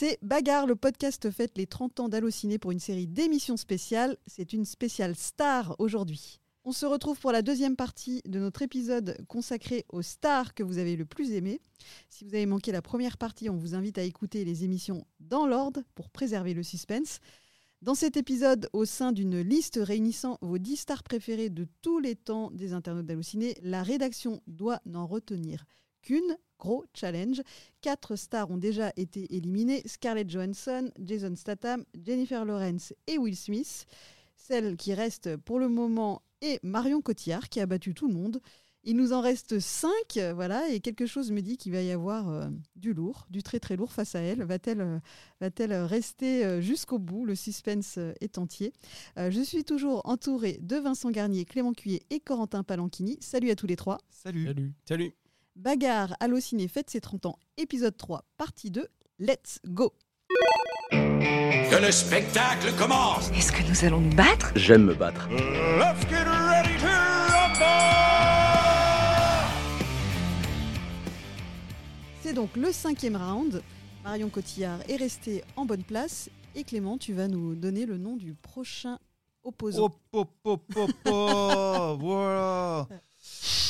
C'est Bagarre, le podcast fête les 30 ans d'Allociné pour une série d'émissions spéciales. C'est une spéciale star aujourd'hui. On se retrouve pour la deuxième partie de notre épisode consacré aux stars que vous avez le plus aimées. Si vous avez manqué la première partie, on vous invite à écouter les émissions dans l'ordre pour préserver le suspense. Dans cet épisode, au sein d'une liste réunissant vos 10 stars préférées de tous les temps des internautes d'Halluciné, la rédaction doit n'en retenir qu'une. Gros challenge. Quatre stars ont déjà été éliminées Scarlett Johansson, Jason Statham, Jennifer Lawrence et Will Smith. Celle qui reste pour le moment est Marion Cotillard qui a battu tout le monde. Il nous en reste cinq, voilà, et quelque chose me dit qu'il va y avoir euh, du lourd, du très très lourd face à elle. Va-t-elle euh, va-t-elle rester euh, jusqu'au bout? Le suspense euh, est entier. Euh, je suis toujours entourée de Vincent Garnier, Clément Cuillet et Corentin Palanchini. Salut à tous les trois. Salut. Salut. Salut. Bagarre Allociné fête ses 30 ans, épisode 3, partie 2. Let's go Que le spectacle commence Est-ce que nous allons nous battre? J'aime me battre. Let's get ready to C'est donc le cinquième round. Marion Cotillard est restée en bonne place. Et Clément, tu vas nous donner le nom du prochain opposant. Hop, hop, hop, hop, hop. voilà.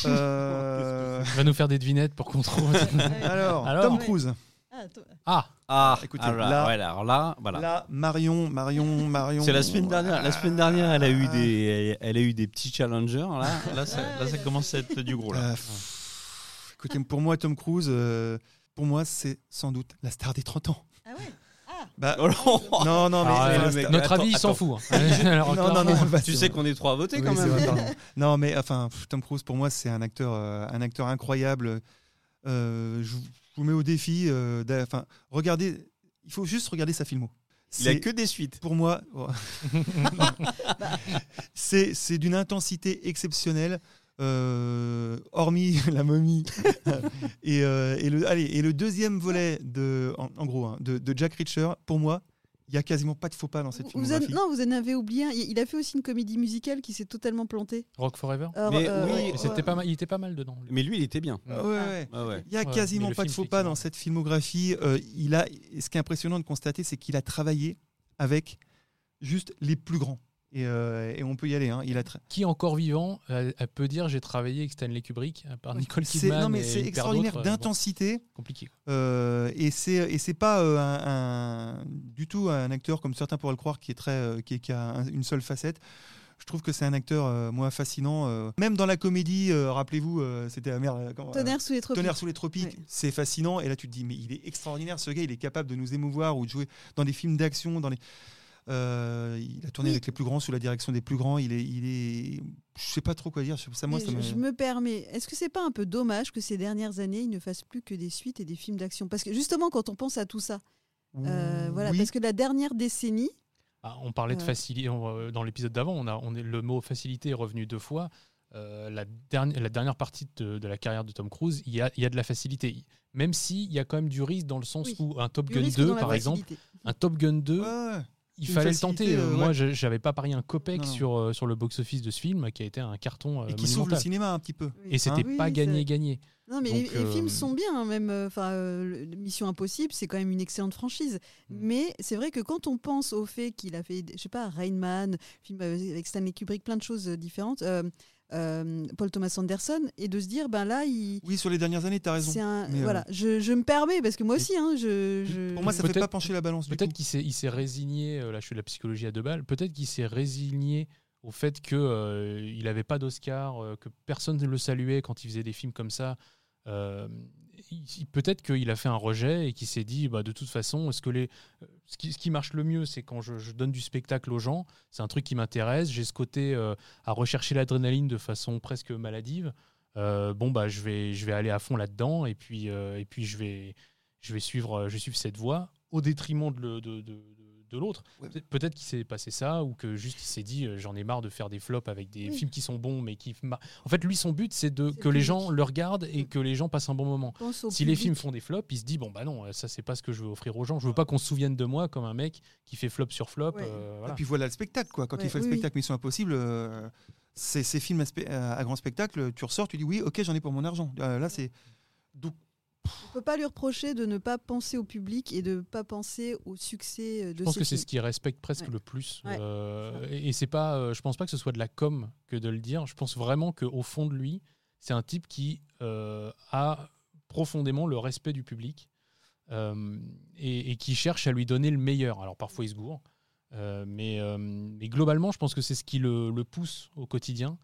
Euh, Il va nous faire des devinettes pour qu'on trouve. alors, Alors Tom. Cruise. Ah, ah, Ah, Écoutez, alors là, là- ouais, alors là, voilà. Là, Marion, Marion, Marion. C'est la semaine dernière. La semaine dernière, elle a eu Ah. des, elle, elle a eu des petits challengers. Là, là, ça, là, ça commence à être du gros là. Euh, pff, écoutez, pour moi, Tom Cruise, euh, pour moi, c'est sans doute la star des 30 ans. Ah ouais Bah, Oh non. non, non, mais. Ah, le mec, notre Attends, avis, il s'en attends. fout. hein. Alors, Non, non, non, clairement, bah, Tu c'est sais qu'on est trois à voter Oui, quand c'est même. vrai, pardon. non, mais enfin, pff, Tom Cruise, pour moi, c'est un acteur, euh, un acteur incroyable. Euh, je, vous- je vous mets au défi. euh, d'a- Enfin, regardez. Il faut juste regarder sa filmo. Il a C'est- que des suites. pour moi, c'est c'est d'une intensité exceptionnelle. Euh, hormis la momie et, euh, et le allez et le deuxième volet de en, en gros hein, de, de Jack Reacher pour moi il y a quasiment pas de faux pas dans cette vous en, filmographie non, vous en avez oublié un. Il a fait aussi une comédie musicale qui s'est totalement plantée. Rock Forever. Alors, Mais euh, oui, ouais. pas mal, il était pas mal dedans. lui. Mais lui, il était bien. Ouais, ouais. Ah ouais. Il y a quasiment mais pas de faux pas dans cette filmographie. Euh, il a, ce qui est impressionnant de constater, c'est qu'il a travaillé avec juste les plus grands. Et, euh, et on peut y aller. hein. Il a tra- Qui encore vivant euh, elle peut dire j'ai travaillé avec Stanley Kubrick à part Nicole c'est Kidman. non mais et c'est extraordinaire euh, bon, d'intensité. compliqué. Euh, et c'est et c'est pas euh, un, un- du tout un acteur comme certains pourraient le croire qui est très euh, qui, est- qui a un- une seule facette. Je trouve que c'est un acteur euh, moi fascinant. euh. même dans la comédie, euh, rappelez-vous, euh, c'était la merde. euh, Tonnerre sous les tropiques. Tonnerre sous les tropiques, Ouais. c'est fascinant. Et là, tu te dis, mais il est extraordinaire, ce gars. Il est capable de nous émouvoir ou de jouer dans des films d'action. Dans les... Euh, il a tourné Oui. avec les plus grands, sous la direction des plus grands. Il est, il est... Je sais pas trop quoi dire. Ça, moi, ça je, me- je me permets, est-ce que c'est pas un peu dommage que ces dernières années, il ne fasse plus que des suites et des films d'action? Parce que justement, quand on pense à tout ça, euh, voilà, parce que la dernière décennie, Ah, on parlait de Ouais. facilité dans l'épisode d'avant. On a, on est, le mot facilité est revenu deux fois. Euh, la, dernière, la dernière partie de, de la carrière de Tom Cruise, il y a, il y a de la facilité. Même s'il y a quand même du risque dans le sens Oui. où un Top du Gun risque 2, dans la par exemple, facilité. un Top Gun 2, Ouais, ouais. Il fallait le tenter. euh, Moi, ouais. je j'avais pas parié un copec Non, sur, euh, sur le box-office de ce film, qui a été un carton euh, Et qui sauve le cinéma un petit peu. Et c'était Oui, pas gagné-gagné. Non, mais Donc, les, les euh, films sont bien, hein, même. euh, Enfin, euh, Mission Impossible, c'est quand même une excellente franchise. Mm. Mais c'est vrai que quand on pense au fait qu'il a fait, je sais pas, Rain Man, film avec Stanley Kubrick, plein de choses euh, différentes, euh, euh, Paul Thomas Anderson, et de se dire, ben là, il. Oui, sur les dernières années, tu as raison. Un, Mais, euh, voilà, je, je me permets parce que moi aussi, hein, je, je- Pour moi, ça fait pas pencher la balance du Peut-être qu'il s'est, il s'est résigné, euh, là je fais de la psychologie à deux balles, peut-être qu'il s'est résigné au fait qu'il il n'avait pas d'Oscar, euh, que personne ne le saluait quand il faisait des films comme ça. Peut-être qu'il a fait un rejet et qu'il s'est dit bah, de toute façon, est-ce que les, ce, qui, ce qui marche le mieux, c'est quand je, donne du spectacle aux gens, c'est un truc qui m'intéresse, j'ai ce côté euh, à rechercher l'adrénaline de façon presque maladive. Euh, bon, bah, je, vais, je vais aller à fond là-dedans et puis, euh, et puis je, vais, je, vais suivre, je vais cette voie au détriment de, de- de- l'autre. Ouais. Peut- Peut-être qu'il s'est passé ça ou que juste il s'est dit euh, j'en ai marre de faire des flops avec des Oui. films qui sont bons mais qui. En fait, lui, son but, c'est de C'est que le les gens le regardent et que les gens passent un bon moment. Si les films font des flops, il se dit bon bah non, ça c'est pas ce que je veux offrir aux gens. Je veux pas qu'on se souvienne de moi comme un mec qui fait flop sur flop. Ouais. euh, Et puis voilà le spectacle, quoi. Quand Ouais, il fait le oui, oui. spectacle Mission Impossible, euh, ces, ces films à, spe- à- à grand spectacle, tu ressors, tu dis oui, ok, j'en ai pour mon argent. Euh, là, c'est. Donc, On peut pas lui reprocher de ne pas penser au public et de ne pas penser au succès euh, de Je pense que c'est ce qui respecte presque Ouais. le plus. Ouais, Euh, et c'est pas, euh, je pense pas que ce soit de la com que de le dire. Je pense vraiment qu'au fond de lui, c'est un type qui euh, a profondément le respect du public et, et qui cherche à lui donner le meilleur. Alors parfois il se gourre, mais, mais globalement, je pense que c'est ce qui le, le pousse au quotidien.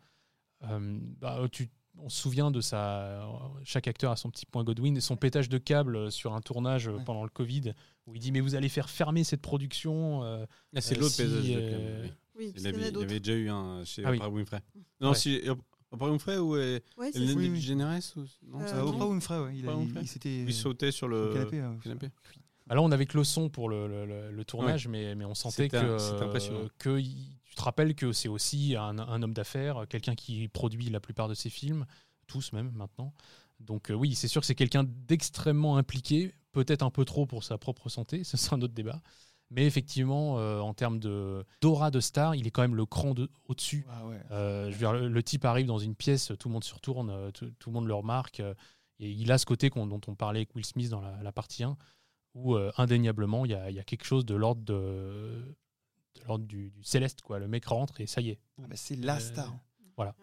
Bah, tu- on se souvient de sa. Chaque acteur a son petit point Godwin, et son pétage de câble sur un tournage Ouais. pendant le Covid, où il dit Mais vous allez faire fermer cette production. euh, Ah, c'est Euh, l'autre si, de euh, oui. Oui, Il avait, il avait déjà eu un chez Ah oui. Oprah Winfrey. Non, Ouais. si Oprah Winfrey ou euh, Ouais, Ellen. DeGeneres ou... Non, Euh, Euh, Oprah Winfrey, ouais, il, a- il- sautait sur sur le canapé. là, on avait que le son pour le, le- le- le tournage, mais, mais on sentait que, impressionnant. que tu te rappelles que c'est aussi un, un homme d'affaires, quelqu'un qui produit la plupart de ses films, tous même maintenant. Donc euh, oui, c'est sûr que c'est quelqu'un d'extrêmement impliqué, peut-être un peu trop pour sa propre santé, ce sera un autre débat. Mais effectivement, euh, en termes de d'aura de star, il est quand même le cran de- au-dessus Ah ouais. Euh, je veux dire, le, le type arrive dans une pièce, tout le monde se retourne, tout, tout le monde le remarque. et il a ce côté dont on parlait avec Will Smith dans la, la partie 1, où indéniablement, il y a, il y a quelque chose de l'ordre de, de l'ordre du, du céleste. Quoi. Le mec rentre et ça y est. Ah bah, c'est la Euh, star.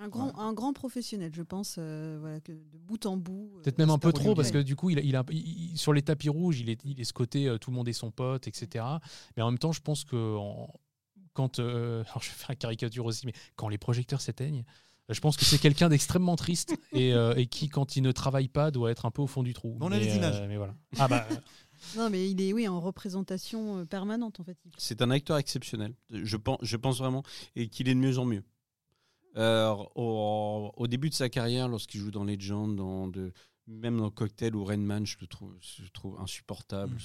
Un grand, un grand professionnel, je pense, euh, voilà, que de bout en bout. euh, Peut-être même un peu trop, parce que du coup, il a, il a- il- il- sur les tapis rouges, il est, il est ce côté euh, tout le monde est son pote, etc. Mais en même temps, je pense que en- quand. euh, alors, je vais faire une caricature aussi, mais quand les projecteurs s'éteignent, je pense que c'est quelqu'un d'extrêmement triste et, euh, et qui, quand il ne travaille pas, doit être un peu au fond du trou. On a les images. mais voilà. Ah bah, Non, mais il est oui, en représentation euh, permanente, en fait. C'est un acteur exceptionnel, je pense, je pense vraiment, et qu'il est de mieux en mieux. Euh, au, au début de sa carrière, lorsqu'il joue dans Legend, dans de, même dans Cocktail ou Rain Man, je le trouve, je le trouve insupportable. Mm.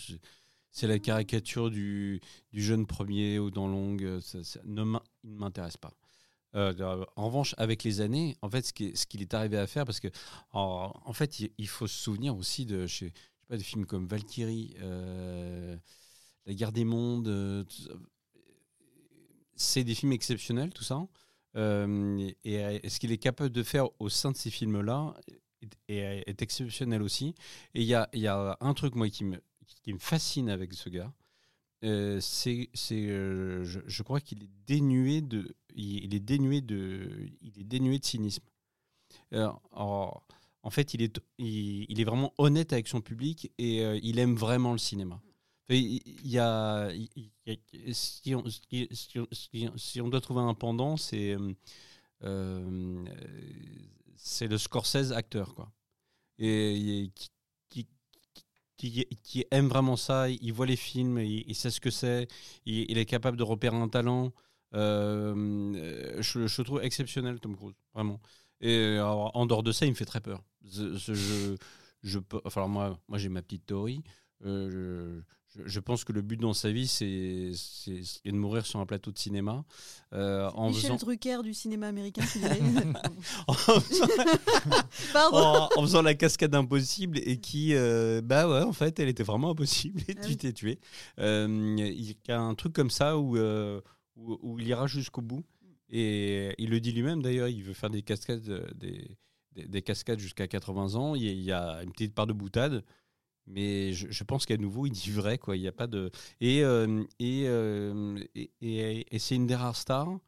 C'est- la caricature du, du jeune premier ou dans Long. euh, Ça, ça ne m'in- il ne m'intéresse pas. Euh, en revanche, avec les années, en fait, ce qui- ce qu'il est arrivé à faire, parce que en, en fait, il, il faut se souvenir aussi de, je pas, de films comme Valkyrie, euh, La Guerre des Mondes. euh, c'est des films exceptionnels, tout ça. Euh, et, ce qu'il est capable de faire au sein de ces films-là est, exceptionnel aussi. Et il y a, un truc, moi, qui me, fascine avec ce gars. C'est, je, je crois qu'il est dénué de, il, est dénué de, il est dénué de cynisme. En, en fait, il est, il, est vraiment honnête avec son public et euh, il aime vraiment le cinéma. Si, on, doit trouver un pendant, c'est euh, euh, le Scorsese acteur, quoi. Et, qui, qui, aime vraiment ça, il voit les films, il, sait ce que c'est, il, est capable de repérer un talent. Je, trouve exceptionnel, Tom Cruise, vraiment. Et alors, en dehors de ça, il me fait très peur. Ce- ce- je, je, peux- enfin, alors moi, moi j'ai ma petite théorie. Euh, je, pense que le but dans sa vie, c'est c'est- c'est de mourir sur un plateau de cinéma. euh, en Michel faisant- Drucker du cinéma américain, en faisant- Pardon. en, en faisant la cascade impossible et qui, euh, bah ouais, en fait, elle était vraiment impossible et Ah tu t'es tué. Euh, Il y a un truc comme ça où, euh, où, où il ira jusqu'au bout. Et il le dit lui-même d'ailleurs, il veut faire des cascades, euh, des, des, des cascades jusqu'à 80 ans. Il y, a, une petite part de boutade. Mais je, je pense qu'à nouveau, il dit vrai. Quoi. Il y a pas de... Et, euh, euh, et, et- et c'est une des rares stars.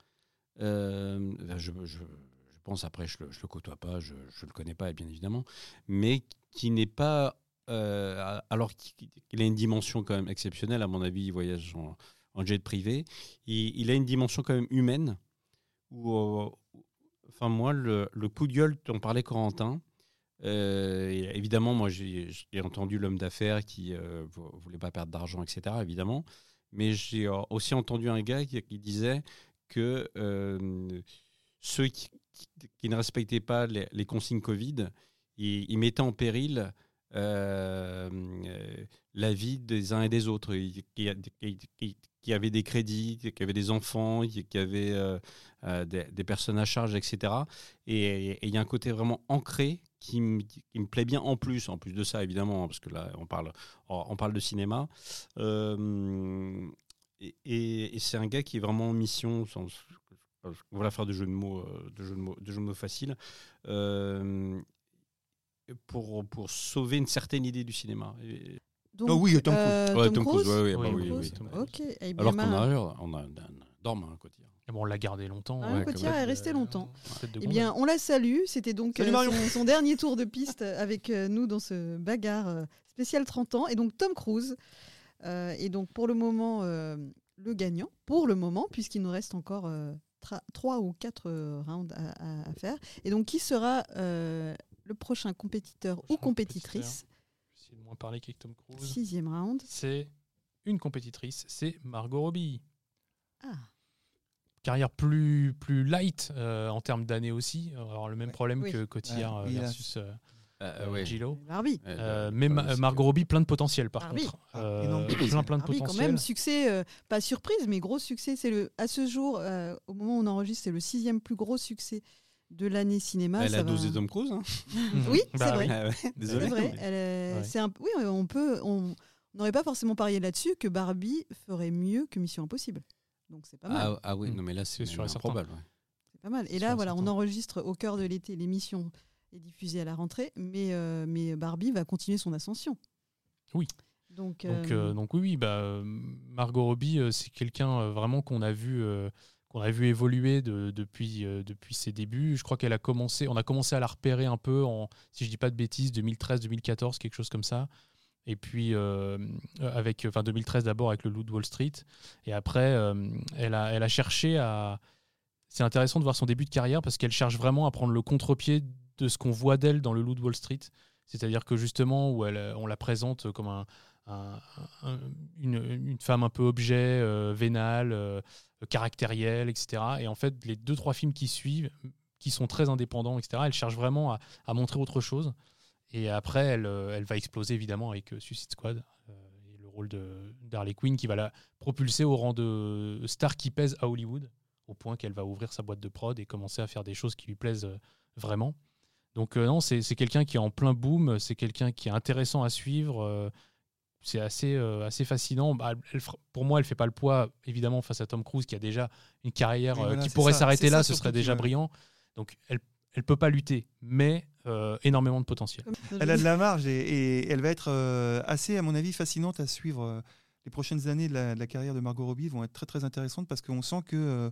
je, je- je pense, après, je le, je le côtoie pas, je ne le connais pas, bien évidemment, mais qui n'est pas. alors qu'il a une dimension quand même exceptionnelle, à mon avis, il voyage en, jet privé. Il a une dimension quand même humaine. Où, euh, enfin, moi, le, coup de gueule dont parlait Corentin, euh, évidemment, moi, j'ai entendu l'homme d'affaires qui ne voulait pas perdre d'argent, etc., évidemment. Mais j'ai euh, aussi entendu un gars qui, disait que euh, ceux qui, ne respectaient pas les, consignes Covid, ils mettaient en péril euh, euh, la vie des uns et des autres. Qui, qui- avaient des crédits, qui avaient des enfants, qui avaient euh, des, personnes à charge, etc. Et il y a un côté vraiment ancré qui me, plaît bien en plus, en plus de ça évidemment, parce que là on parle, on parle de cinéma. Et, c'est un gars qui est vraiment en mission, sans, la faire de jeux de mots, de jeux de mots, faciles. Pour, pour sauver une certaine idée du cinéma. Et- Donc, Oh oui, Tom Cruise. euh, Ouais, Tom Cruise. ouais, ouais, Oui, bah oui, oui, Tom oui. Cruise. oui. Ok. Eh Alors qu'on a, on a un dorme, hein, Cotillard. Et bon, on l'a gardé longtemps. Ah, Ouais, Cotillard est même. resté longtemps. Eh bien, on la salue. C'était donc euh, son, son dernier tour de piste avec euh, nous dans ce bagarre euh, spécial 30 ans. Et donc Tom Cruise. Euh, et donc pour le moment, euh, le gagnant, pour le moment, puisqu'il nous reste encore euh, trois ou quatre euh, rounds à, à- à faire. Et donc qui sera euh, le prochain compétiteur ou Prochain compétitrice Je vais essayer de moins parler qu'avec Tom Cruise. Sixième round. C'est une compétitrice, c'est Margot Robbie. Ah, Carrière plus, plus light euh, en termes d'années aussi. Avoir le même Ouais. problème Oui. que Cotillard Ouais, euh, versus euh, Euh, ouais. Gillo. Barbie. Euh, mais Ma- Margot que- Robbie, plein de potentiel par Barbie. contre. Ah, Euh, plein, plein de Barbie, quand potentiel. même, succès, euh, pas surprise, mais gros succès. C'est le, à ce jour, euh, au moment où on enregistre, c'est le sixième plus gros succès de l'année cinéma. Elle ça a va- dosé Tom Cruise. Hein. Oui, c'est Bah vrai. oui. Ah C'est vrai. mais- elle est- Ouais. c'est un, oui, on peut, on n'aurait pas forcément parié là-dessus que Barbie ferait mieux que Mission Impossible. Donc c'est pas mal. Ah, ah oui, Mm. non, mais là, c'est sûr et ouais. C'est pas mal. Et là, voilà, on enregistre au cœur de l'été. L'émission est diffusée à la rentrée, mais, euh, mais Barbie va continuer son ascension. Oui. Donc, Donc, euh, euh, donc oui, oui, bah, euh, Margot Robbie, euh, c'est quelqu'un euh, vraiment qu'on a vu, euh, qu'on a vu évoluer euh, depuis ses débuts. Je crois qu'elle a commencé, on a commencé à la repérer un peu en, si je dis pas de bêtises, 2013-2014, quelque chose comme ça. Et puis euh, avec, enfin 2013 d'abord avec le Loup de Wall Street, et après euh, elle a, cherché à. C'est intéressant de voir son début de carrière parce qu'elle cherche vraiment à prendre le contre-pied de ce qu'on voit d'elle dans le Loup de Wall Street. C'est-à-dire que justement, où on la présente comme un, un- un- une, femme un peu objet, euh, vénale, euh, caractérielle, etc. Et en fait, les deux, trois films qui suivent, qui sont très indépendants, etc., elle cherche vraiment à, montrer autre chose. Et après, elle, euh, elle va exploser évidemment avec Suicide Squad et le rôle d'Harley Quinn qui va la propulser au rang de star qui pèse à Hollywood, au point qu'elle va ouvrir sa boîte de prod et commencer à faire des choses qui lui plaisent vraiment. Donc non, c'est quelqu'un qui est en plein boom, c'est quelqu'un qui est intéressant à suivre. C'est assez, euh, assez fascinant. Bah, elle pour moi, elle fait pas le poids, évidemment, face à Tom Cruise, qui a déjà une carrière euh, qui pourrait s'arrêter là, ça ce serait déjà brillant. Donc, elle elle peut pas lutter, mais euh, énormément de potentiel. Elle a de la marge et, et elle va être euh, assez, à mon avis, fascinante à suivre. Les prochaines années de la, de la carrière de Margot Robbie vont être très très intéressantes parce qu'on sent que euh,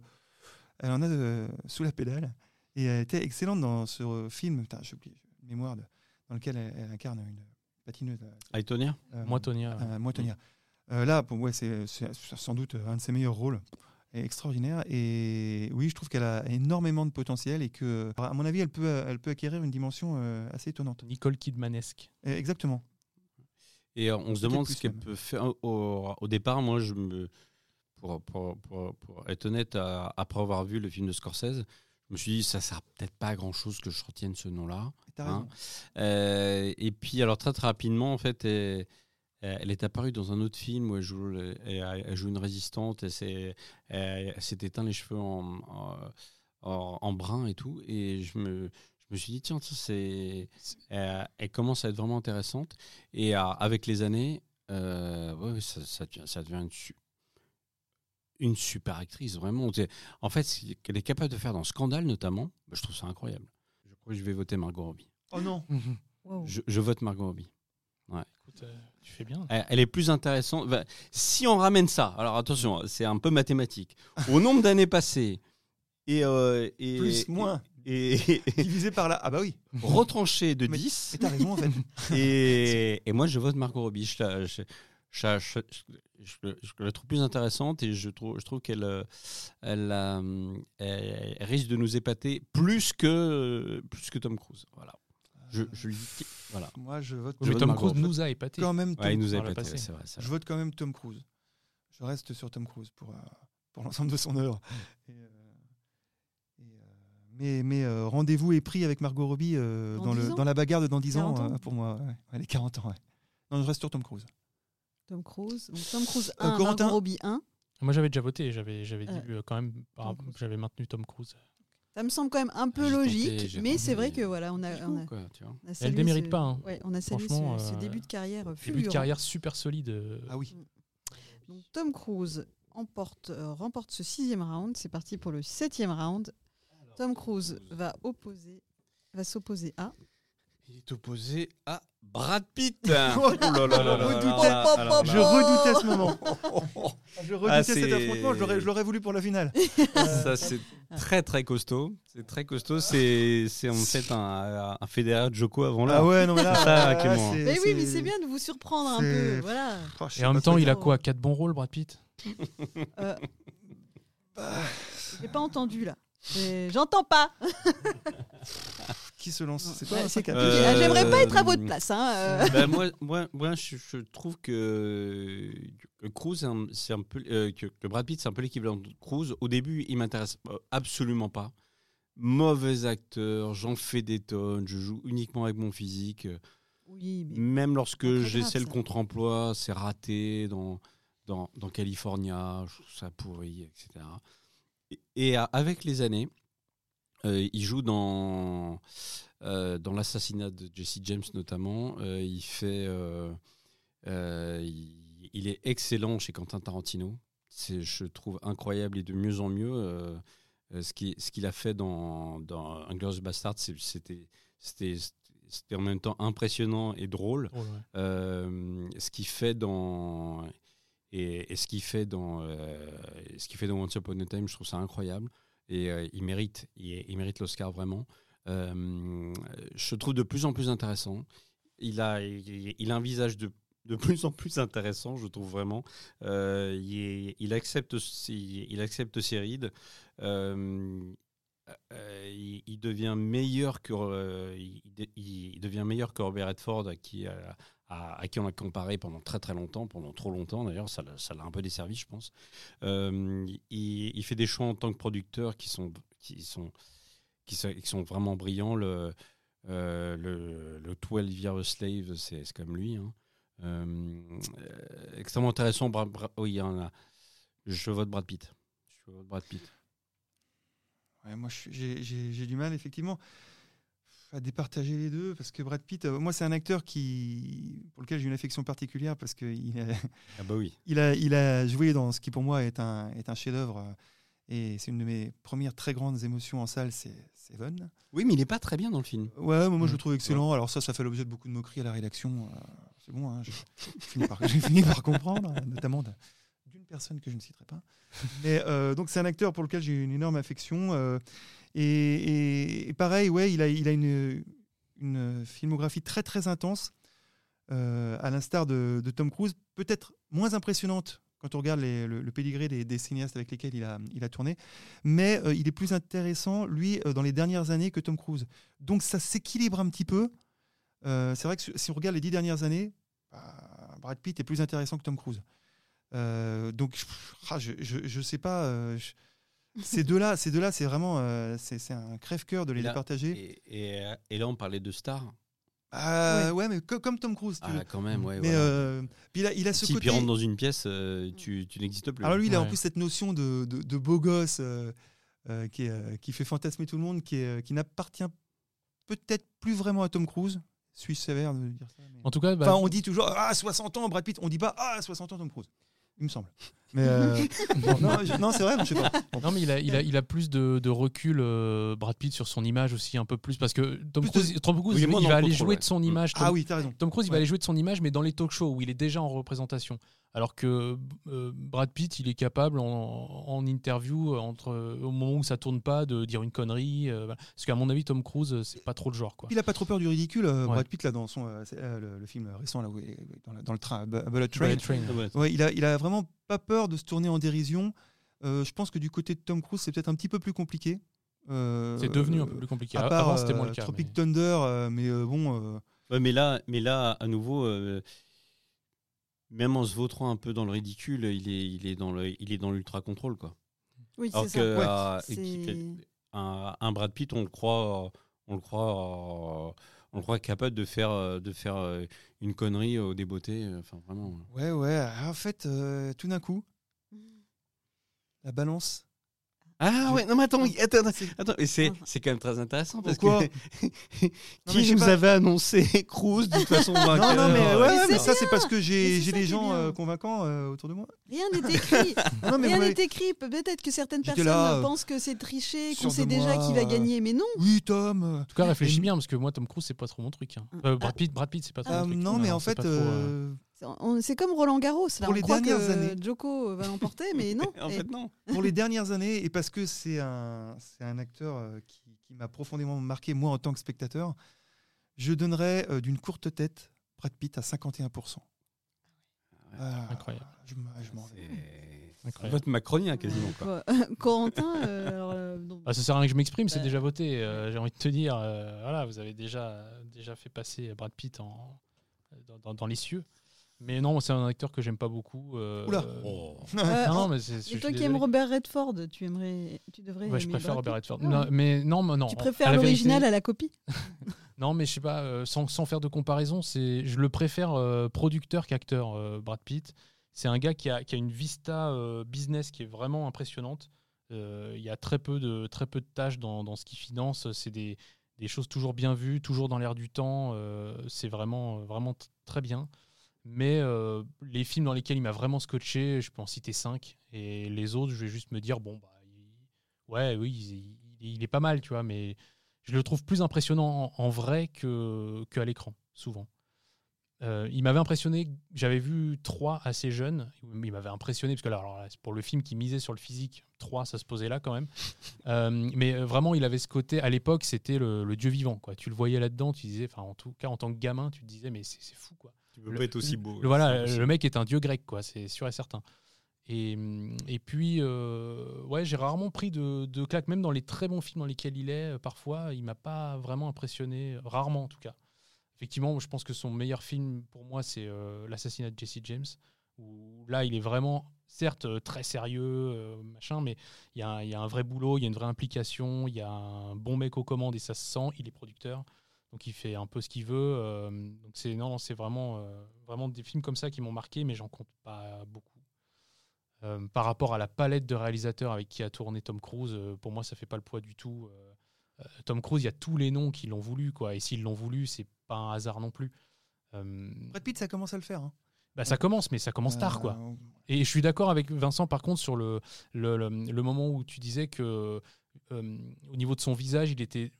elle en a euh, sous la pédale et elle était excellente dans ce film. Putain, j'ai oublié, mémoire de- dans lequel elle, elle incarne une patineuse. euh, Aitonia euh, Moi, Tonia. euh, moitonnière. Euh, là, pour moi, c'est c'est sans doute un de ses meilleurs rôles. Extraordinaire. Et oui, je trouve qu'elle a énormément de potentiel et que, à mon avis, elle peut, elle peut acquérir une dimension euh, assez étonnante. Nicole Kidmanesque. Et Exactement. Et euh, on se demande ce qu'elle même. peut faire. Au, au départ, moi, je me, pour, pour, pour, pour être honnête, à- après avoir vu le film de Scorsese, je me suis dit, ça sert peut-être pas à grand chose que je retienne ce nom-là. Hein. Euh, et puis, alors, très, très rapidement, en fait, elle, elle est apparue dans un autre film où elle joue, le- elle, elle joue une résistante. Elle s'est elle s'est éteint les cheveux en, en, en- en brun et tout. Et je me, je me suis dit, tiens, ça, c'est, elle, elle commence à être vraiment intéressante. Et à- avec les années, euh, ouais, ça, ça devient, ça devient une, une super actrice, vraiment. En fait, ce qu'elle est capable de faire dans Scandale, notamment, bah, je trouve ça incroyable. Je crois que je vais voter Margot Robbie. Oh non. Wow. Je, je vote Margot Robbie. Écoute, euh, tu fais bien. Elle, elle est plus intéressante. Bah, si on ramène ça, alors attention, c'est un peu mathématique. Au nombre d'années passées et, euh, et, Plus, moins. et, et Divisé par là. Ah bah oui. retranché de Mais- 10, Mais t'as raison en fait. et, et moi je vote Margot Robbie. Je, je- je- je- je la trouve plus intéressante et je trouve, je trouve qu'elle euh, elle, euh, elle- elle risque de nous épater plus que, plus que Tom Cruise. Voilà. Je, je le dis. Voilà. Moi, je vote, Oui, Je Tom Margot Cruise nous a épatés. quand même. Tom, Ouais, il nous a épaté, c'est vrai. Je vote quand même Tom Cruise. Je reste sur Tom Cruise pour, euh, pour l'ensemble de son œuvre. Et, euh, et, euh, mais mais euh, rendez-vous est pris avec Margot Robbie euh, Dans dans, 10 le, ans dans la bagarre de dans 10 ans, 40 ans euh, pour moi. Ouais. Ouais, les 40 ans, ouais. Non, je reste sur Tom Cruise. Tom Cruise. Donc, Tom Cruise Euh, 1, Corentin. Margot Robbie 1. Moi, j'avais déjà voté. J'avais, j'avais Euh, dit euh, quand même, j'avais maintenu Tom Cruise. Ça me semble quand même un peu tenté, logique, mais tenté, c'est vrai que voilà, on a, on a, fou, quoi, tu vois. on a salué démérite ce- pas, hein. ouais, on a salué ce, ce euh, début de carrière Début de fulgurant. carrière super solide. euh, Ah oui. Donc Tom Cruise emporte, euh, remporte ce sixième round. C'est parti pour le septième round. Tom Cruise va opposer, va s'opposer à. Il est opposé à Brad Pitt. Oh là là là Oh, Je oh, redoutais ce moment. Je redoutais Ah, cet affrontement. Je l'aurais- je l'aurais voulu pour la finale. Ça, c'est très très costaud. C'est très costaud. C'est c'est en fait un, un Federer Joko avant là. Ah ouais, non mais là. C'est ça, là, Clément. c'est- Mais oui, mais c'est bien de vous surprendre un peu. Voilà. Oh, Et en même trop temps, il a quoi Quatre bons rôles, Brad Pitt Euh, J'ai pas entendu là. J'entends pas. Qui se lance C'est. Euh, Ah, J'aimerais pas être à votre place. Hein. euh. Ben, moi, moi, moi je, je trouve que, que Cruz, c'est un- c'est un peu, euh, que, que Brad Pitt, c'est un peu l'équivalent de Cruz. Au début, il m'intéresse euh, absolument pas. Mauvais acteur, j'en fais des tonnes, je joue uniquement avec mon physique. Oui, mais Même lorsque j'essaie le contre-emploi, c'est raté dans, dans, dans California, je trouve ça pourri, etc. Et, et, euh, avec les années, euh, il joue dans, euh, dans l'assassinat de Jesse James notamment. Euh, il fait, il, il est excellent chez Quentin Tarantino. C'est, je trouve incroyable et de mieux en mieux. ce qu'il ce qu'il a fait dans, dans Inglourious Bastard, c'était c'était c'était en même temps impressionnant et drôle. Oh, ouais. Ce qu'il fait dans et, et ce qu'il fait dans ce qu'il fait dans Once Upon a Time, je trouve ça incroyable et euh, il mérite il, mérite l'Oscar vraiment. Euh, je trouve de plus en plus intéressant. Il a il, a un visage de de plus en plus intéressant, je trouve vraiment. Euh, il, accepte il accepte ses rides. Euh, il, devient meilleur que euh, il, de- il devient meilleur que Robert Redford à qui euh, on l'a comparé pendant très très longtemps, pendant trop longtemps d'ailleurs, ça l'a un peu desservi, je pense. Il, fait des choix en tant que producteur qui sont qui sont qui sont, vraiment brillants. Le le, le 12 Year a Slave, c'est comme lui. hein. Extrêmement intéressant. Oui, il y en a. Je vote Brad Pitt. Je vote Brad Pitt. Ouais, moi, j'ai du mal, effectivement, à départager les deux, parce que Brad Pitt, euh, moi, c'est un acteur qui, pour lequel j'ai une affection particulière, parce qu'il a, Ah bah oui. il a, il a joué dans ce qui, pour moi, est un, est un chef-d'œuvre, euh, et c'est une de mes premières très grandes émotions en salle, c'est Seven. Oui, mais il n'est pas très bien dans le film. Ouais, moi, je le trouve excellent. Alors ça, ça fait l'objet de beaucoup de moqueries à la rédaction. euh, c'est bon, hein, j'ai fini, fini par comprendre, euh, notamment de- personne que je ne citerai pas. Mais euh, donc c'est un acteur pour lequel j'ai une énorme affection. euh, et, pareil, ouais, il a, une, filmographie très très intense, euh, à l'instar de, Tom Cruise, peut-être moins impressionnante quand on regarde le, le pédigré des, des cinéastes avec lesquels il a, il a tourné, mais il est plus intéressant, lui, dans les dernières années que Tom Cruise. Donc ça s'équilibre un petit peu. C'est vrai que si- si on regarde les dix dernières années, bah, Brad Pitt est plus intéressant que Tom Cruise. Euh, donc, je, ah, je, je- je sais pas. euh, je- ces deux-là, ces deux-là, c'est vraiment, euh, c'est c'est un crève-cœur de les là- départager. Et, et, et là, on parlait de star. Ah, ouais. mais co- comme Tom Cruise. tu Ah, veux. quand même, ouais. mais voilà. euh, puis il a, il a ce si côté. tu rentres dans une pièce, euh, tu, tu n'existes plus. Alors lui, il a en plus cette notion de, de- de beau gosse euh, euh, qui, est, euh, qui fait fantasmer tout le monde, qui, est, qui n'appartient peut-être plus vraiment à Tom Cruise. Suis sévère de dire ça. mais- En tout cas, bah, Enfin, on dit toujours Ah, 60 ans, Brad Pitt. On dit pas Ah, 60 ans, Tom Cruise. Il me semble. Mais euh, non, non, je- non, c'est vrai, je sais pas. Non, mais il a, il a, il a plus de, de recul, euh, Brad Pitt, sur son image aussi, un peu plus. Parce que Tom Plus de- Cruise, Tom Cruise Oui, il, moins il dans va le aller contrôle, jouer ouais. de son Mm. image. Tom, Ah oui, t'as raison. Tom Cruise, il va Ouais. aller jouer de son image, mais dans les talk shows où il est déjà en représentation. Alors que euh, Brad Pitt, il est capable en, en interview, euh, entre, au moment où ça tourne pas, de dire une connerie. euh, voilà. Parce qu'à mon avis, Tom Cruise, euh, c'est pas trop le genre. Quoi. Il a pas trop peur du ridicule, euh, Ouais. Brad Pitt, là, dans son, euh, euh, le, le film récent, là, où dans, la- dans le train, Bu- Bullet Train. Bullet Train. Ouais. Ouais, il, a, il a vraiment pas peur de se tourner en dérision. Euh, je pense que du côté de Tom Cruise, c'est peut-être un petit peu plus compliqué. Euh, C'est devenu un peu plus compliqué. À part Avant, c'était moins le cas. Tropic mais- Thunder, euh, mais euh, bon. euh, Ouais, mais là, mais là, à nouveau, euh, même en se vautrant un peu dans le ridicule, il est, il est dans le, il est dans l'ultra contrôle, quoi. Oui, Alors c'est que ça. euh, un, un Brad Pitt, on le croit, on le croit, euh, on le croit capable de faire, euh, de faire euh, une connerie au débeauté. euh, Enfin, vraiment. Ouais, ouais. En fait, euh, tout d'un coup, la balance Ah Je- ouais, non mais attends, attends, C'est- attends, et c'est Ah. c'est quand même très intéressant parce Pourquoi que qui nous pas- avait annoncé Cruz de toute façon Non, non, mais, euh, ouais, Mais mais ça, c'est parce que j'ai j'ai des gens euh, convaincants euh, autour de moi. Rien n'est écrit. Non, mais Rien n'est écrit. Peut-être que certaines J'étais personnes là, euh, pensent que c'est triché, qu'on sait déjà moi, qui va euh, gagner, mais non. Oui, Tom. euh, En tout cas, réfléchis bien, parce que moi, Tom Cruise, c'est pas trop mon truc. hein. Ah. Euh, Brad Pitt, Brad Pitt, c'est pas trop euh, mon truc. non, mais en fait, euh, euh, C'est- comme Roland Garros. Là, Pour on les croit dernières que années. Joko va l'emporter, mais non. en fait non. pour les dernières années, et parce que c'est un, c'est un acteur euh, qui, qui m'a profondément marqué, moi, en tant que spectateur, je donnerais euh, d'une courte tête Brad Pitt à 51%. Voilà. Incroyable. Je, je m'en vais. C'est Incroyable. vote macronien quasiment quoi. Corentin, euh, alors, euh, donc- Ah, ça sert à rien que je m'exprime, c'est Bah. déjà voté. euh, J'ai envie de te dire, euh, voilà, vous avez déjà, déjà fait passer Brad Pitt en, dans, dans- dans les cieux. Mais non, c'est un acteur que j'aime pas beaucoup. euh, Oula. Oh. Euh, Non, non, mais c'est. je Et suis toi qui aimes Robert Redford, tu aimerais, tu devrais. Ouais, je préfère Brad Robert Pitt. Redford. Non, mais non, mais non. Tu préfères l'original à la copie Non, mais je sais pas, euh, sans, sans faire de comparaison, c'est, je le préfère euh, producteur qu'acteur, euh, Brad Pitt. C'est un gars qui a, qui a une vista euh, business qui est vraiment impressionnante. Euh, Il y a très peu de, très peu de tâches dans, dans ce qu'il finance. C'est des, des choses toujours bien vues, toujours dans l'air du temps. euh, c'est vraiment, vraiment très bien. Mais euh, les films dans lesquels il m'a vraiment scotché, je peux en citer cinq. Et les autres, je vais juste me dire, bon, bah, il- ouais, oui, il, il est pas mal, tu vois, mais je le trouve plus impressionnant en, en vrai que qu'à l'écran, souvent. Euh, il m'avait impressionné, j'avais vu 3 assez jeunes, il m'avait impressionné, parce que là, alors là, pour le film qui misait sur le physique, 3 ça se posait là quand même. Euh, mais vraiment, il avait ce côté, à l'époque, c'était le, le dieu vivant. Quoi. Tu le voyais là-dedans, tu disais, enfin en tout cas en tant que gamin, tu te disais, mais c'est fou quoi. Tu peux Le- pas être aussi beau. Le, voilà, le mec est un dieu grec, quoi, c'est sûr et certain. Et, et puis, euh, ouais, j'ai rarement pris de, de claques, même dans les très bons films dans lesquels il est, euh, parfois, il m'a pas vraiment impressionné, rarement en tout cas. Effectivement, je pense que son meilleur film pour moi, c'est euh, L'assassinat de Jesse James, où là, il est vraiment, certes, euh, très sérieux, euh, machin, mais il y, a un- il y a un vrai boulot, il y a une vraie implication, il y a un bon mec aux commandes et ça se sent, il est producteur. Donc il fait un peu ce qu'il veut. euh, donc c'est non, c'est vraiment, euh, vraiment des films comme ça qui m'ont marqué, mais j'en compte pas beaucoup. Euh, par rapport à la palette de réalisateurs avec qui a tourné Tom Cruise, pour moi ça fait pas le poids du tout. Tom Cruise, il y a tous les noms qui l'ont voulu, quoi. Et s'ils l'ont voulu, c'est pas un hasard non plus. Brad Pitt, ça commence à le faire. hein. bah, ça commence, mais ça commence tard, quoi. Et je suis d'accord avec Vincent, par contre, sur le, le, le- le moment où tu disais que euh, au niveau de son visage, il était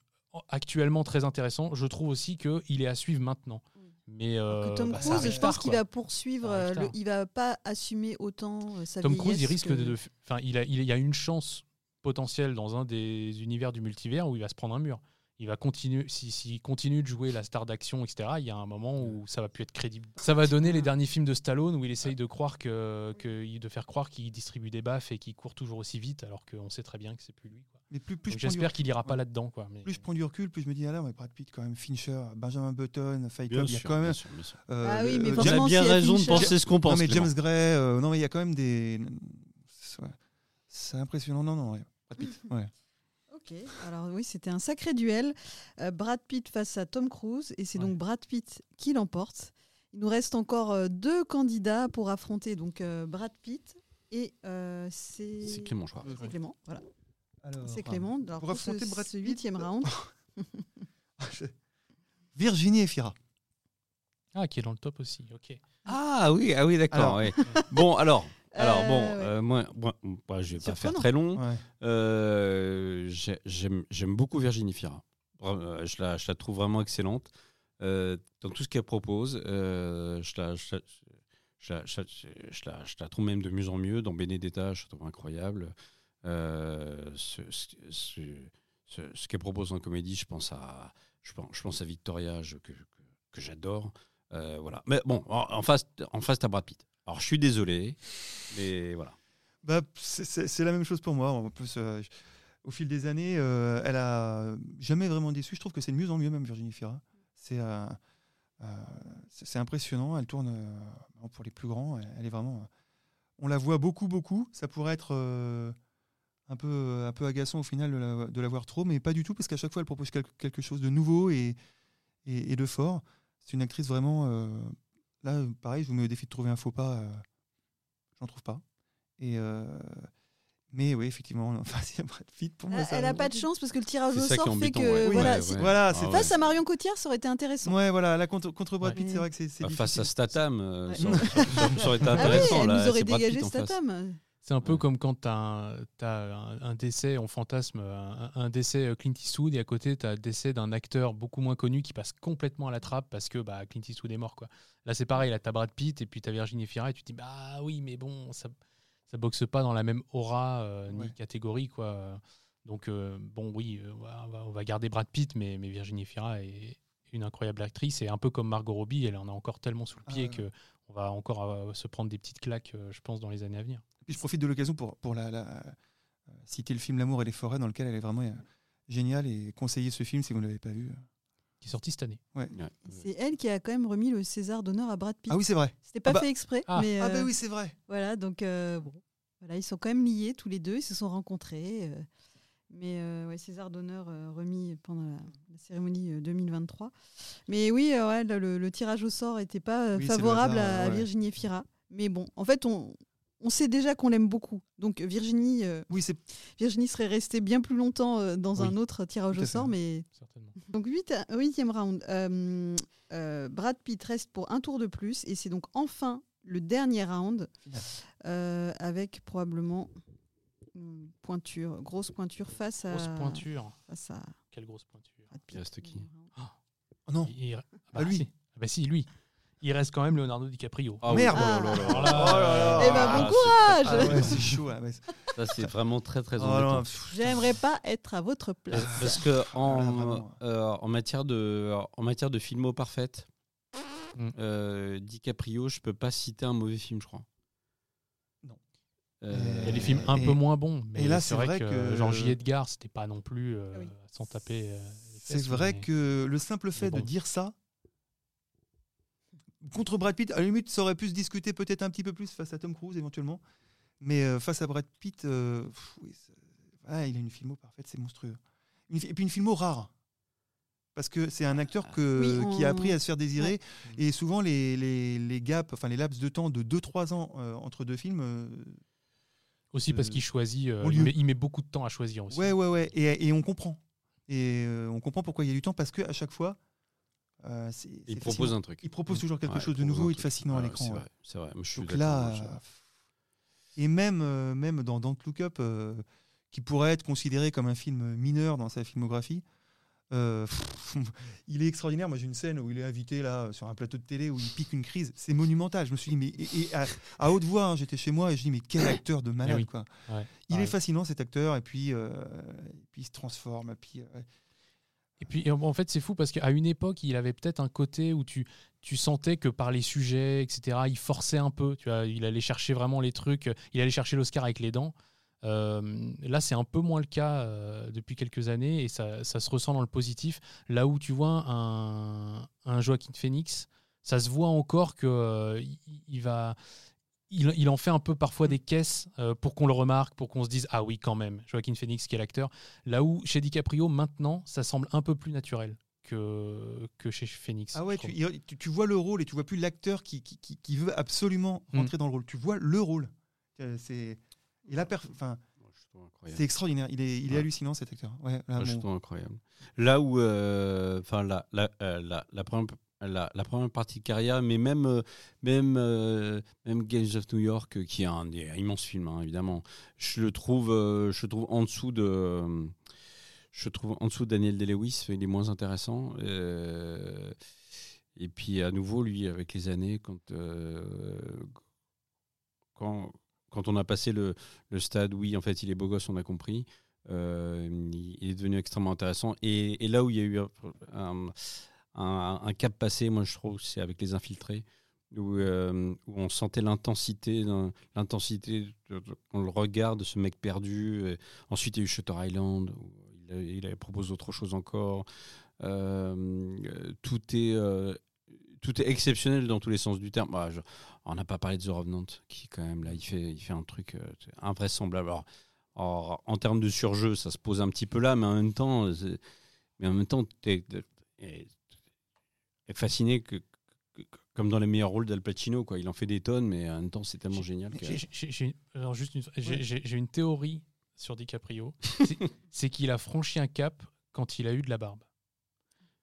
actuellement très intéressant. Je trouve aussi qu'il est à suivre maintenant. Mais euh, Tom bah, Cruise, je pense qu'il va poursuivre. Euh, le- il va pas assumer autant euh, sa Tom Cruise, il risque que- de. Enfin, il, a, il y a une chance potentielle dans un des univers du multivers où il va se prendre un mur. Il va continuer, s'il s'il continue de jouer la star d'action, etc., il y a un moment où ça va plus être crédible. Ça va donner les derniers films de Stallone où il essaye de croire que, que- de faire croire qu'il distribue des baffes et qu'il court toujours aussi vite, alors qu'on sait très bien que c'est plus lui. Mais plus, plus J'espère qu'il ira pas ouais. là-dedans, quoi. Mais... plus je prends du recul, plus je me dis, ah là, mais Brad Pitt, quand même, Fincher, Benjamin Button, Fight Club, il y a quand même. bien sûr, bien sûr. euh, Ah oui, mais euh, a bien a raison de penser ce qu'on pense. Non, mais. James Gray, euh, non, mais il y a quand même des. C'est- impressionnant. Non, non, ouais. Brad Pitt, ouais. Ok, alors oui, c'était un sacré duel. Euh, Brad Pitt face à Tom Cruise, et c'est Ouais. donc Brad Pitt qui l'emporte. Il nous reste encore euh, deux candidats pour affronter donc euh, Brad Pitt et euh, c'est C'est Clément, je crois. Clément, voilà. C'est Clément. Alors, pour pour ce, affronter Brad Pitt, huitième round. Virginie Efira. Ah, qui est dans le top aussi, ok. Ah oui, ah oui, d'accord. Alors. ouais. Bon, alors, alors bon, Euh, ouais. euh, moi, moi, moi, je vais pas faire très long. Ouais. Euh, j'ai- J'aime j'aime beaucoup Virginie Fira. Euh, Je la, je la trouve vraiment excellente Euh, dans tout ce qu'elle propose. euh, je, la, je, la, je, la, je, la, je la- je la trouve même de mieux en mieux. Dans Benedetta, je la trouve incroyable. Euh, ce qu'elle propose en comédie, je pense à, je pense, à Victoria, que, que, j'adore. Euh, voilà. Mais bon, en, face, en face, t'as Brad Pitt. Alors, je suis désolé, mais voilà. Bah, c'est- la même chose pour moi. En plus, euh, au fil des années, elle a jamais vraiment déçu. Je trouve que c'est de mieux en mieux, même Virginie Fira. C'est c'est impressionnant. Elle tourne pour les plus grands. Elle, est vraiment. on la voit beaucoup, beaucoup. Ça pourrait être un peu, un peu agaçant au final de la, de la voir trop, mais pas du tout, parce qu'à chaque fois, elle propose quelque, quelque chose de nouveau et, et, et de fort. C'est une actrice vraiment. euh, là, pareil, je vous mets au défi de trouver un faux pas. euh, J'en trouve pas. Et, euh, Mais oui, effectivement, enfin, c'est Brad Pitt pour moi. Elle- ça- Elle a pas de chance parce que le tirage au sort fait embêtant, que ouais. Oui, voilà, ouais, si- ouais. Voilà, Ah c'est- ouais. face à Marion Cotillard, ça aurait été intéressant. Ouais, voilà, là, contre, contre Brad Ouais. Pitt, c'est vrai que c'est Bah, face à. Statham, euh, ça, ça- ça- ça aurait été Ah intéressant. elle là, nous aurait dégagé. Statham. C'est un peu Ouais. comme quand tu as, un, un décès, on fantasme un, un décès euh, Clint Eastwood et à côté tu as le décès d'un acteur beaucoup moins connu qui passe complètement à la trappe parce que bah, Clint Eastwood est mort. Quoi. Là c'est pareil, là tu as Brad Pitt et puis tu as Virginie Fira et tu te dis bah oui mais bon ça ça boxe pas dans la même aura euh, ni Ouais. catégorie. quoi. Donc euh, bon oui, va, on va garder Brad Pitt mais, mais Virginie Fira est une incroyable actrice et un peu comme Margot Robbie, elle en a encore tellement sous le Ah pied ouais. que on va encore euh, se prendre des petites claques, euh, je pense, dans les années à venir. Puis je profite de l'occasion pour, pour la, la- euh, citer le film L'amour et les forêts, dans lequel elle est vraiment euh, géniale et conseiller ce film si vous ne l'avez pas vu. Qui est sorti cette année. Ouais. C'est elle qui a quand même remis le César d'honneur à Brad Pitt. Ah oui, c'est vrai. C'était pas Ah bah- fait exprès, Ah. mais Ah bah oui, c'est vrai. voilà, donc euh, bon, voilà, ils sont quand même liés tous les deux, ils se sont rencontrés. euh, mais euh, ouais, César d'honneur euh, remis pendant la, la cérémonie euh, 2023. Mais oui, euh, ouais, le, le tirage au sort n'était pas euh, Oui, favorable hasard, à, à ouais. Virginie Fira. Mais bon, en fait, on, on sait déjà qu'on l'aime beaucoup. Donc Virginie, euh, Oui, c'est Virginie serait restée bien plus longtemps euh, dans Oui. un autre tirage Tout au à sort, mais Certainement. donc huit- huitième round. Euh, euh, Brad Pitt reste pour un tour de plus et c'est donc enfin le dernier round euh, avec probablement une pointure, grosse pointure face à, Grosse pointure. face à Quelle grosse pointure. Il reste qui Oh non. Il- il- ah Ah, lui. si. Ah bah si, lui. Il reste quand même Leonardo DiCaprio. Ah. Merde. Ah. Oh là là Oh. Eh ben, Ah, bon c'est- courage Ah ouais, c'est chaud. ah ouais. Ça, c'est vraiment très, très Oh embêtant. J'aimerais pas être à votre place. Parce que en, euh, en matière de en matière de filmo parfaite, Mm. euh, DiCaprio, je peux pas citer un mauvais film, je crois. Non. Euh, Il y a des films un Et- peu moins bons. Mais et là, c'est vrai, vrai que, que- genre J. Edgar, c'était pas non plus euh, oui. sans taper. euh, C'est vrai mais- que le simple fait bon. de dire ça contre Brad Pitt, à la limite, ça aurait pu se discuter peut-être un petit peu plus face à Tom Cruise éventuellement, mais euh, face à Brad Pitt, euh, pff, oui, c'est- ah, il a une filmo parfaite, c'est monstrueux. Une et puis une filmo rare. Parce que c'est un acteur que, Oui, qui a appris à se faire désirer. Et souvent, les, les, les gaps, enfin les laps de temps de 2-3 ans euh, entre deux films, euh, Aussi parce euh, qu'il choisit. euh, il, met, il met beaucoup de temps à choisir aussi. Ouais, ouais, ouais. Et, et on comprend. Et euh, on comprend pourquoi il y a du temps parce qu'à chaque fois, euh, c'est. il c'est propose fascinant. un truc. Il propose toujours quelque Ouais, chose de nouveau et de fascinant à l'écran. C'est ouais. vrai, c'est vrai. Moi, je suis Donc là, euh, et même, euh, même dans Don't Look Up, euh, qui pourrait être considéré comme un film mineur dans sa filmographie, euh, il est extraordinaire. Moi, j'ai une scène où il est invité là sur un plateau de télé où il pique une crise. C'est monumental. Je me suis dit, mais et, et à, à haute voix, hein, j'étais chez moi et je dis, mais quel acteur de malade Eh oui. quoi. Ouais, Il est fascinant cet acteur et puis, euh, et puis il se transforme. Et puis, euh, Et puis en en fait, c'est fou parce qu'à une époque, il avait peut-être un côté où tu, tu sentais que par les sujets, etc., il forçait un peu. Tu vois, il allait chercher vraiment les trucs. Il allait chercher l'Oscar avec les dents. Euh, là, c'est un peu moins le cas euh, depuis quelques années et ça, ça se ressent dans le positif. Là où tu vois un, un Joaquin Phoenix, ça se voit encore que euh, il, il va. Il, il en fait un peu parfois des caisses pour qu'on le remarque, pour qu'on se dise ah oui quand même, Joaquin Phoenix qui est l'acteur. Là où chez DiCaprio maintenant, ça semble un peu plus naturel que que chez Phoenix. Ah ouais, tu, vois le rôle et tu vois plus l'acteur qui, qui, qui- qui veut absolument Mm. rentrer dans le rôle. Tu vois le rôle. C'est et perf- enfin, c'est extraordinaire. Il est, il est Ouais. hallucinant cet acteur. Ouais, là, je bon. trouve incroyable. Là où, euh, enfin, la, la, euh, la, la première, la, la première partie de carrière, mais même, euh, même, euh, même Gangs of New York, qui est un, un immense film, hein, évidemment, je le trouve, euh, je trouve en dessous de. je trouve en dessous de Daniel Day-Lewis, il est moins intéressant. euh, et puis à nouveau, lui, avec les années, quand, quand, quand on a passé le, stade, oui, en fait, il est beau gosse, on a compris. Euh, il est devenu extrêmement intéressant. Et, là où il y a eu un, cap passé, moi je trouve, c'est avec les infiltrés, où, euh, on sentait l'intensité, l'intensité on le regarde, ce mec perdu. Ensuite, il y a eu Shutter Island, où il, propose autre chose encore. Euh, tout est tout est exceptionnel dans tous les sens du terme. Bah, on n'a pas parlé de The Revenant, qui quand même là, il fait, il fait un truc euh, invraisemblable. Alors, en, en termes de surjeu, ça se pose un petit peu là, mais en même temps, c'est- mais en même temps, t'es, t'es fasciné que, comme dans les meilleurs rôles d'Al Pacino, quoi. Il en fait des tonnes, mais en même temps, c'est tellement génial. que- J'ai- une- théorie sur DiCaprio. C'est qu'il a franchi un cap quand il a eu de la barbe.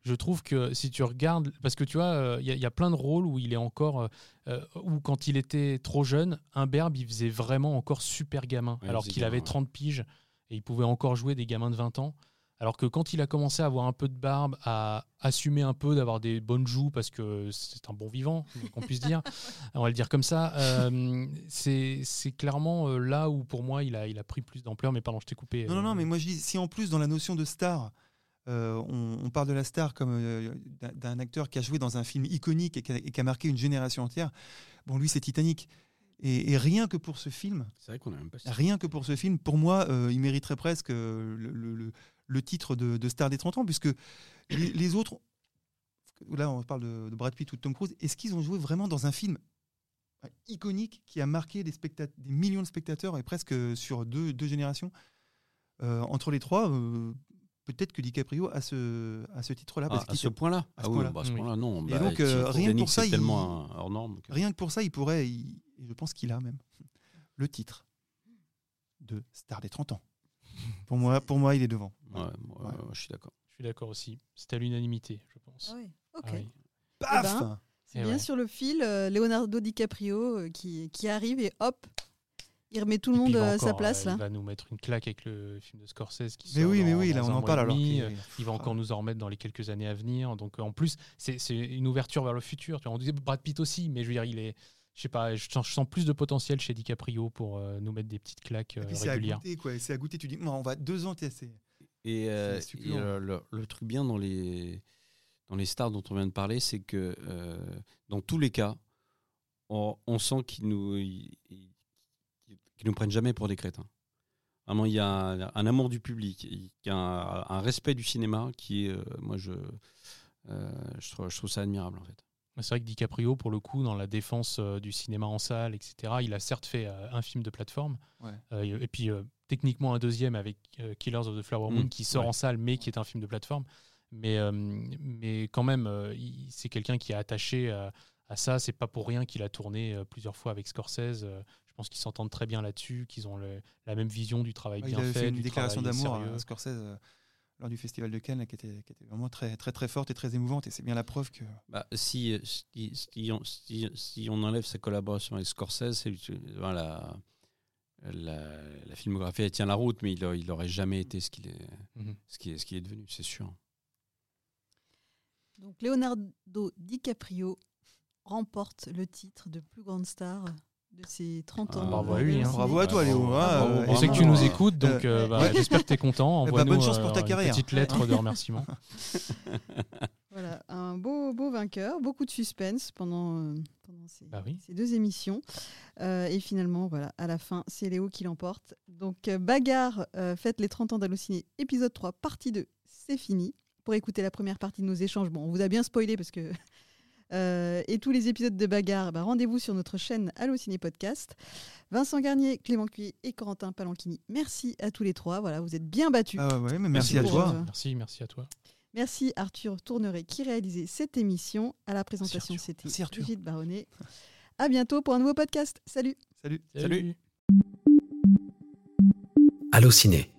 Je trouve que si tu regardes, parce que tu vois, euh, il y, a- il y a plein de rôles où il est encore, euh, euh, où quand il était trop jeune, un berbe, il faisait vraiment encore super gamin, Ouais, alors qu'il avait ouais. 30 piges et il pouvait encore jouer des gamins de 20 ans. Alors que quand il a commencé à avoir un peu de barbe, à assumer un peu, d'avoir des bonnes joues, parce que c'est un bon vivant, qu'on puisse dire, on va le dire comme ça, euh, c'est clairement euh, là où pour moi il a, il a pris plus d'ampleur. Mais pardon, je t'ai coupé. Non, non, euh, non, mais moi je dis, si en plus dans la notion de star, euh, on, on parle de la star comme euh, d'un- acteur qui a joué dans un film iconique et qui a, et qui a marqué une génération entière, bon, lui c'est Titanic. Et, et rien que pour ce film, C'est vrai qu'on a même pas. rien que pour ce film, pour moi, euh, il mériterait presque le, le- le- le titre de, de star des 30 ans, puisque les, les autres, là on parle de, de Brad Pitt ou de Tom Cruise, est-ce qu'ils ont joué vraiment dans un film iconique qui a marqué des, millions de spectateurs et presque sur deux, deux générations? Euh, Entre les trois, euh, peut-être que DiCaprio a ce, a ce titre-là. Ah, parce à qu'il ce point-là à ce Ah oui, point-là. bah, à ce Oui. point-là, non. Et Bah, donc, euh, rien que pour ça, il- tellement hors norme. que- Rien que pour ça, il pourrait, il- et je pense qu'il a même, le titre de star des 30 ans. Pour moi, pour moi, il est devant. Ouais, moi, Ouais. ouais, je suis d'accord. Je suis d'accord aussi. C'est à l'unanimité, je pense. Ah ouais, ok. Ah oui. Paf ben, C'est Eh bien ouais. sur le fil, euh, Leonardo DiCaprio euh, qui, qui arrive et hop, il remet tout le monde à sa place euh, là. Il va nous mettre une claque avec le film de Scorsese qui Mais oui, mais oui, là on en parle alors. Euh, Il va encore nous en remettre dans les quelques années à venir. Donc en plus, c'est une ouverture vers le futur. Tu vois, on disait Brad Pitt aussi, mais je veux dire, il est, je sais pas, je sens, je sens plus de potentiel chez DiCaprio pour euh, nous mettre des petites claques Et euh, c'est à goûter, quoi. C'est à goûter. Tu dis, Moi, on va deux ans tester. Et, euh, et, euh, le, le truc bien dans les, dans les stars dont on vient de parler, c'est que euh, dans tous les cas, on, on sent qu'ils nous, ils, ils- qu'ils nous prennent jamais pour des crétins. Vraiment, il y a un, un amour du public, il y a un, un respect du cinéma qui est, euh, moi, je, euh, je, trouve, je trouve ça admirable en fait. C'est vrai que DiCaprio, pour le coup, dans la défense euh, du cinéma en salle, etc., il a certes fait un film de plateforme, Ouais. euh, et puis euh, techniquement un deuxième avec euh, Killers of the Flower Moon Mm, qui sort ouais. en salle, mais qui est un film de plateforme. Mais, euh, mais quand même, euh, c'est quelqu'un qui est attaché à, à ça. C'est pas pour rien qu'il a tourné plusieurs fois avec Scorsese. Euh, je pense qu'ils s'entendent très bien là-dessus, qu'ils ont le- la même vision du travail Ouais, il bien avait fait, fait une du déclaration d'amour à Scorsese euh, lors du festival de Cannes là, qui, était, qui était vraiment très, très très forte et très émouvante. Et c'est bien la preuve que. Bah, si, si, si on, si- si on enlève sa collaboration avec Scorsese, c'est- voilà, la, la filmographie elle tient la route, mais il, a- il aurait jamais été ce qu'il est, Mhm. ce qui est, ce qui est devenu, c'est sûr. Donc Leonardo DiCaprio remporte le titre de plus grande star de ses 30 ans. Ah, bravo à lui, hein. ciné. Bravo à toi, Léo. hein, bravo, euh, On sait que tu nous euh, écoutes, donc euh, euh, bah, ouais. j'espère que tu es content. Eh bah, bonne chance pour ta euh, une carrière. petite lettre de remerciement. Voilà, un beau, beau vainqueur, beaucoup de suspense pendant, euh, pendant ces, Bah oui. ces deux émissions. Euh, et finalement, voilà, à la fin, c'est Léo qui l'emporte. Donc, euh, Bagarre, euh, faites les 30 ans d'Allociné, épisode 3, partie 2, c'est fini. Pour écouter la première partie de nos échanges, bon, on vous a bien spoilé parce que. Euh, et tous les épisodes de Bagarre, bah, rendez-vous sur notre chaîne Allociné Podcast. Vincent Garnier, Clément Cuy et Corentin Palanchini, merci à tous les trois. Voilà, vous êtes bien battus. Ah ouais, mais merci, à toi. euh, Merci, merci à toi. Merci Arthur Tourneret qui réalisait cette émission. À la présentation, Arthur. c'était Merci, Arthur. Brigitte Baronnet. À bientôt pour un nouveau podcast. Salut Salut. Salut. Salut. Allociné,